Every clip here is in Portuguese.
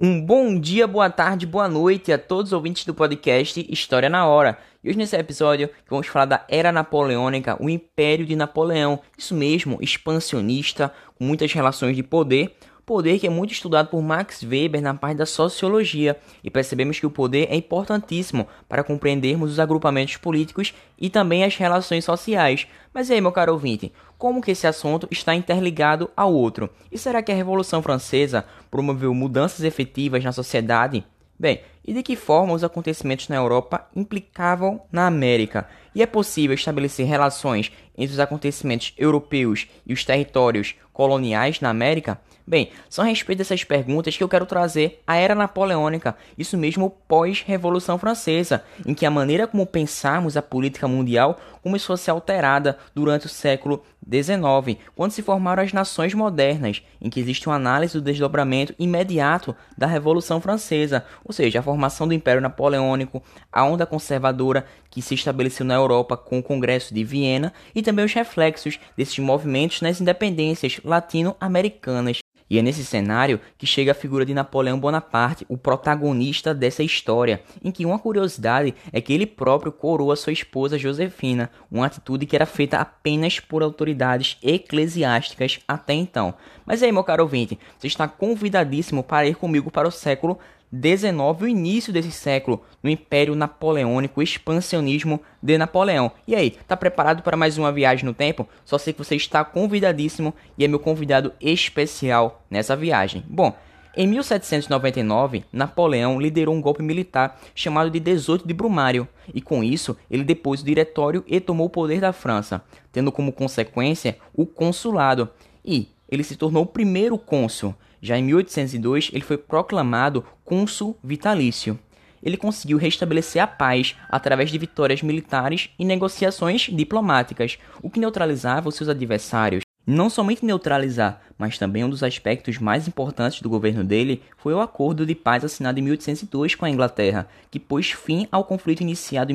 Um bom dia, boa tarde, boa noite a todos os ouvintes do podcast História na Hora. E hoje nesse episódio vamos falar da Era Napoleônica, o Império de Napoleão. Isso mesmo, expansionista, com muitas relações de poder, poder que é muito estudado por Max Weber na parte da sociologia, e percebemos que o poder é importantíssimo para compreendermos os agrupamentos políticos e também as relações sociais. Mas e aí, meu caro ouvinte, como que esse assunto está interligado ao outro? E será que a Revolução Francesa promoveu mudanças efetivas na sociedade? Bem, e de que forma os acontecimentos na Europa implicavam na América? E é possível estabelecer relações entre os acontecimentos europeus e os territórios coloniais na América? Bem, são a respeito dessas perguntas que eu quero trazer a Era Napoleônica, isso mesmo pós-Revolução Francesa, em que a maneira como pensamos a política mundial começou a ser alterada durante o século XIX, quando se formaram as nações modernas, em que existe uma análise do desdobramento imediato da Revolução Francesa, ou seja, a formação do Império Napoleônico, a onda conservadora que se estabeleceu na Europa com o Congresso de Viena e também os reflexos desses movimentos nas independências latino-americanas. E é nesse cenário que chega a figura de Napoleão Bonaparte, o protagonista dessa história, em que uma curiosidade é que ele próprio coroa sua esposa Josefina, uma atitude que era feita apenas por autoridades eclesiásticas até então. Mas aí, meu caro ouvinte, você está convidadíssimo para ir comigo para o século 19, o início desse século, no Império Napoleônico, o expansionismo de Napoleão. E aí, tá preparado para mais uma viagem no tempo? Só sei que você está convidadíssimo e é meu convidado especial nessa viagem. Bom, em 1799, Napoleão liderou um golpe militar chamado de 18 de Brumário, e com isso ele depôs o diretório e tomou o poder da França, tendo como consequência o consulado, e ele se tornou o primeiro cônsul. Já em 1802, ele foi proclamado cônsul vitalício. Ele conseguiu restabelecer a paz através de vitórias militares e negociações diplomáticas, o que neutralizava os seus adversários. Não somente neutralizar, mas também um dos aspectos mais importantes do governo dele foi o acordo de paz assinado em 1802 com a Inglaterra, que pôs fim ao conflito iniciado em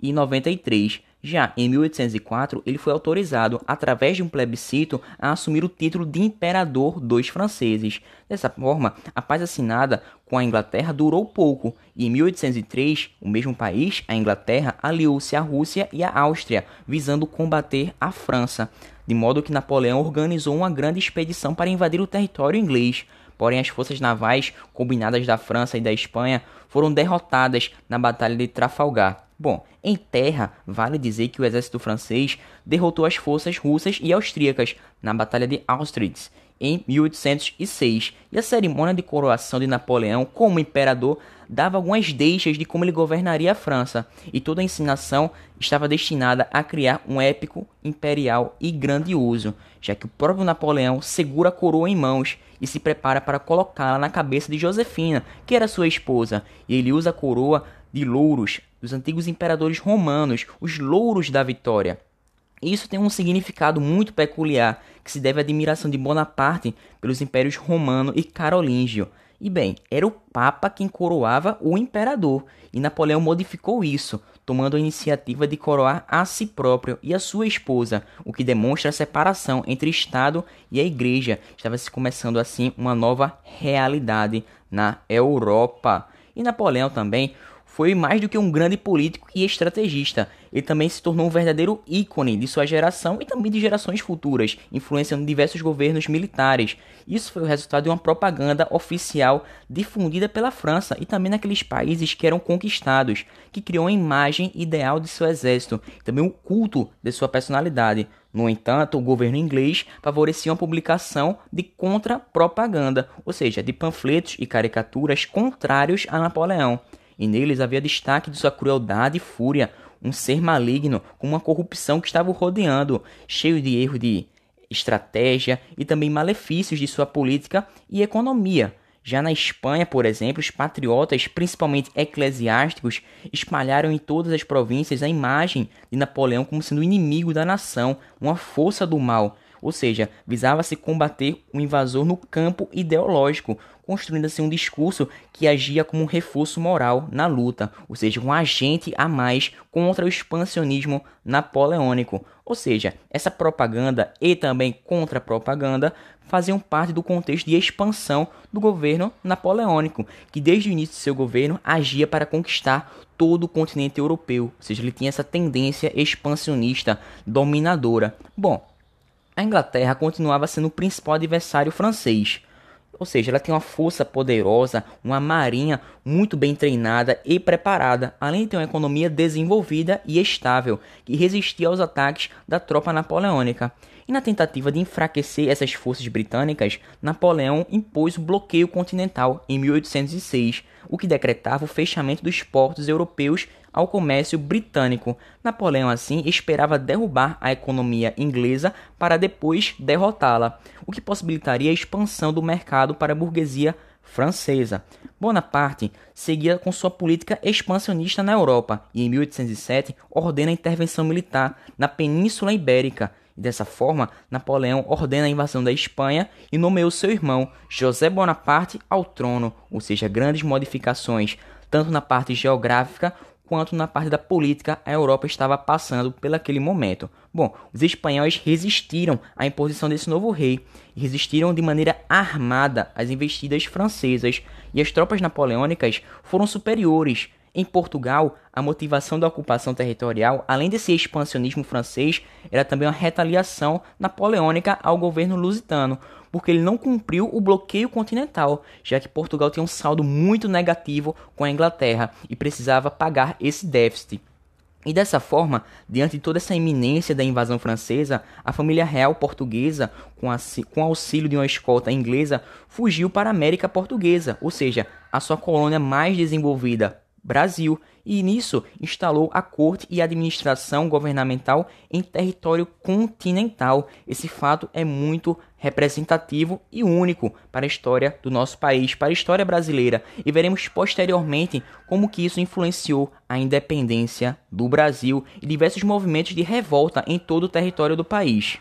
1793 já em 1804, ele foi autorizado, através de um plebiscito, a assumir o título de imperador dos franceses. Dessa forma, a paz assinada com a Inglaterra durou pouco, e em 1803, o mesmo país, a Inglaterra, aliou-se à Rússia e à Áustria, visando combater a França, de modo que Napoleão organizou uma grande expedição para invadir o território inglês. Porém, as forças navais combinadas da França e da Espanha foram derrotadas na Batalha de Trafalgar. Bom, em terra, vale dizer que o exército francês derrotou as forças russas e austríacas na Batalha de Austerlitz em 1806, e a cerimônia de coroação de Napoleão como imperador dava algumas deixas de como ele governaria a França, e toda a ensinação estava destinada a criar um épico imperial e grandioso, já que o próprio Napoleão segura a coroa em mãos e se prepara para colocá-la na cabeça de Josefina, que era sua esposa, e ele usa a coroa de louros dos antigos imperadores romanos, os louros da vitória. Isso tem um significado muito peculiar, que se deve à admiração de Bonaparte pelos impérios romano e carolíngio. E bem, era o Papa quem coroava o imperador, e Napoleão modificou isso, tomando a iniciativa de coroar a si próprio e a sua esposa, o que demonstra a separação entre Estado e a Igreja. Estava se começando assim uma nova realidade na Europa. E Napoleão também foi mais do que um grande político e estrategista. Ele também se tornou um verdadeiro ícone de sua geração e também de gerações futuras, influenciando diversos governos militares. Isso foi o resultado de uma propaganda oficial difundida pela França e também naqueles países que eram conquistados, que criou uma imagem ideal de seu exército, e também um culto de sua personalidade. No entanto, o governo inglês favorecia uma publicação de contra-propaganda, ou seja, de panfletos e caricaturas contrários a Napoleão e neles havia destaque de sua crueldade e fúria, um ser maligno com uma corrupção que estava o rodeando, cheio de erros de estratégia e também malefícios de sua política e economia. Já na Espanha, por exemplo, os patriotas, principalmente eclesiásticos, espalharam em todas as províncias a imagem de Napoleão como sendo inimigo da nação, uma força do mal. Ou seja, visava-se combater o invasor no campo ideológico, construindo assim um discurso que agia como um reforço moral na luta, ou seja, um agente a mais contra o expansionismo napoleônico. Ou seja, essa propaganda e também contra-propaganda faziam parte do contexto de expansão do governo napoleônico, que desde o início de seu governo agia para conquistar todo o continente europeu, ou seja, ele tinha essa tendência expansionista dominadora. Bom, a Inglaterra continuava sendo o principal adversário francês. Ou seja, ela tem uma força poderosa, uma marinha muito bem treinada e preparada, além de ter uma economia desenvolvida e estável, que resistia aos ataques da tropa napoleônica. E na tentativa de enfraquecer essas forças britânicas, Napoleão impôs o bloqueio continental em 1806, o que decretava o fechamento dos portos europeus ao comércio britânico. Napoleão, assim, esperava derrubar a economia inglesa para depois derrotá-la, o que possibilitaria a expansão do mercado para a burguesia francesa. Bonaparte seguia com sua política expansionista na Europa e, em 1807, ordena a intervenção militar na Península Ibérica e dessa forma, Napoleão ordena a invasão da Espanha e nomeou seu irmão José Bonaparte ao trono, ou seja, grandes modificações tanto na parte geográfica quanto na parte da política a Europa estava passando pelaquele momento. Bom, os espanhóis resistiram à imposição desse novo rei resistiram de maneira armada às investidas francesas, e as tropas napoleônicas foram superiores em Portugal, a motivação da ocupação territorial, além desse expansionismo francês, era também uma retaliação napoleônica ao governo lusitano, porque ele não cumpriu o bloqueio continental, já que Portugal tinha um saldo muito negativo com a Inglaterra e precisava pagar esse déficit. E dessa forma, diante de toda essa iminência da invasão francesa, a família real portuguesa, com, a, com auxílio de uma escolta inglesa, fugiu para a América Portuguesa, ou seja, a sua colônia mais desenvolvida, Brasil, e nisso instalou a corte e administração governamental em território continental. Esse fato é muito representativo e único para a história do nosso país, para a história brasileira, e veremos posteriormente como que isso influenciou a independência do Brasil e diversos movimentos de revolta em todo o território do país.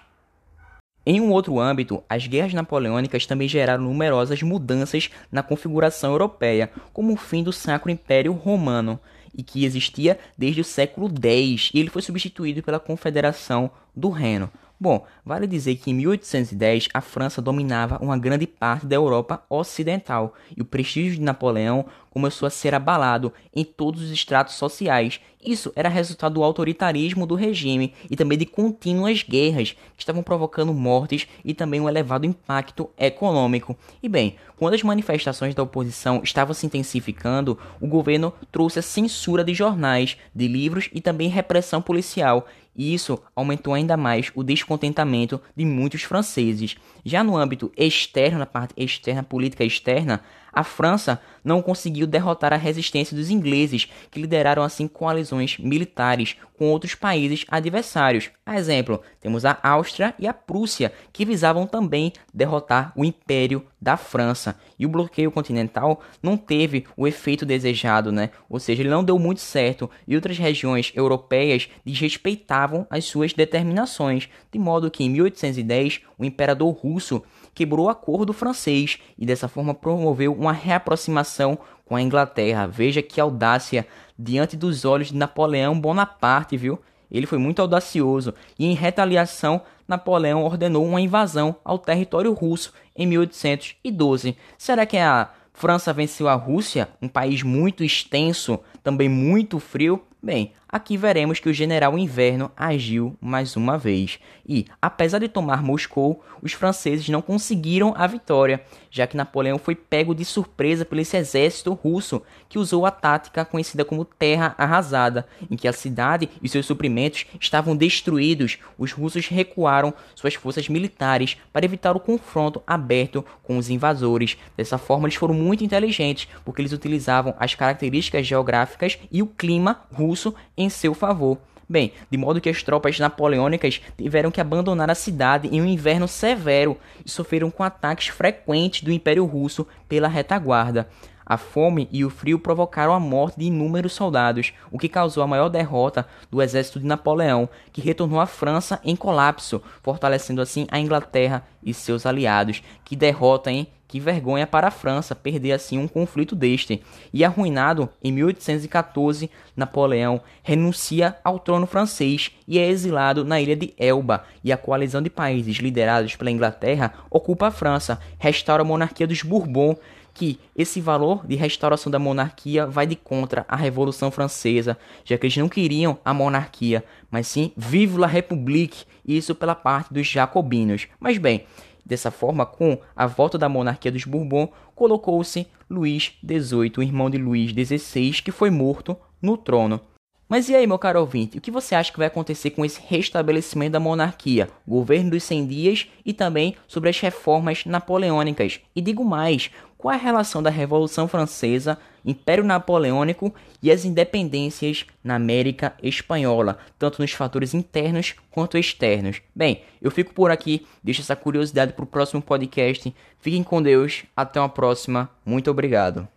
Em um outro âmbito, as guerras napoleônicas também geraram numerosas mudanças na configuração europeia, como o fim do Sacro Império Romano, e que existia desde o século X, e ele foi substituído pela Confederação do Reno. Bom, vale dizer que em 1810 a França dominava uma grande parte da Europa ocidental e o prestígio de Napoleão começou a ser abalado em todos os estratos sociais. Isso era resultado do autoritarismo do regime e também de contínuas guerras que estavam provocando mortes e também um elevado impacto econômico. E bem, quando as manifestações da oposição estavam se intensificando, o governo trouxe a censura de jornais, de livros e também repressão policial, e isso aumentou ainda mais o descontentamento de muitos franceses. Já no âmbito externo, na parte externa, política externa, a França não conseguiu derrotar a resistência dos ingleses, que lideraram assim coalizões militares com outros países adversários. A exemplo, temos a Áustria e a Prússia, que visavam também derrotar o Império da França. E o bloqueio continental não teve o efeito desejado, né? Ou seja, ele não deu muito certo e outras regiões europeias desrespeitavam as suas determinações, de modo que em 1810 o imperador russo quebrou o acordo francês e dessa forma promoveu uma reaproximação com a Inglaterra. Veja que audácia diante dos olhos de Napoleão Bonaparte, viu? Ele foi muito audacioso e em retaliação Napoleão ordenou uma invasão ao território russo em 1812. Será que a França venceu a Rússia, um país muito extenso, também muito frio? Bem, aqui veremos que o general Inverno agiu mais uma vez. E, apesar de tomar Moscou, os franceses não conseguiram a vitória, já que Napoleão foi pego de surpresa pelo exército russo, que usou a tática conhecida como Terra Arrasada, em que a cidade e seus suprimentos estavam destruídos. Os russos recuaram suas forças militares para evitar o confronto aberto com os invasores. Dessa forma, eles foram muito inteligentes, porque eles utilizavam as características geográficas e o clima russo seu favor. Bem, de modo que as tropas napoleônicas tiveram que abandonar a cidade em um inverno severo e sofreram com ataques frequentes do Império Russo pela retaguarda. A fome e o frio provocaram a morte de inúmeros soldados, o que causou a maior derrota do exército de Napoleão, que retornou à França em colapso, fortalecendo assim a Inglaterra e seus aliados. Que derrota, hein? Que vergonha para a França perder assim um conflito deste. E arruinado, em 1814, Napoleão renuncia ao trono francês e é exilado na ilha de Elba. E a coalizão de países liderados pela Inglaterra ocupa a França, restaura a monarquia dos Bourbons que esse valor de restauração da monarquia vai de contra a Revolução Francesa, já que eles não queriam a monarquia, mas sim vive la République, isso pela parte dos jacobinos. Mas bem, dessa forma, com a volta da monarquia dos Bourbon, colocou-se Luís XVIII, o irmão de Luís XVI, que foi morto no trono. Mas e aí, meu caro ouvinte, o que você acha que vai acontecer com esse restabelecimento da monarquia, governo dos 100 dias e também sobre as reformas napoleônicas? E digo mais, qual é a relação da Revolução Francesa, Império Napoleônico e as independências na América Espanhola, tanto nos fatores internos quanto externos. Bem, eu fico por aqui, deixo essa curiosidade para o próximo podcast. Fiquem com Deus, até uma próxima, muito obrigado.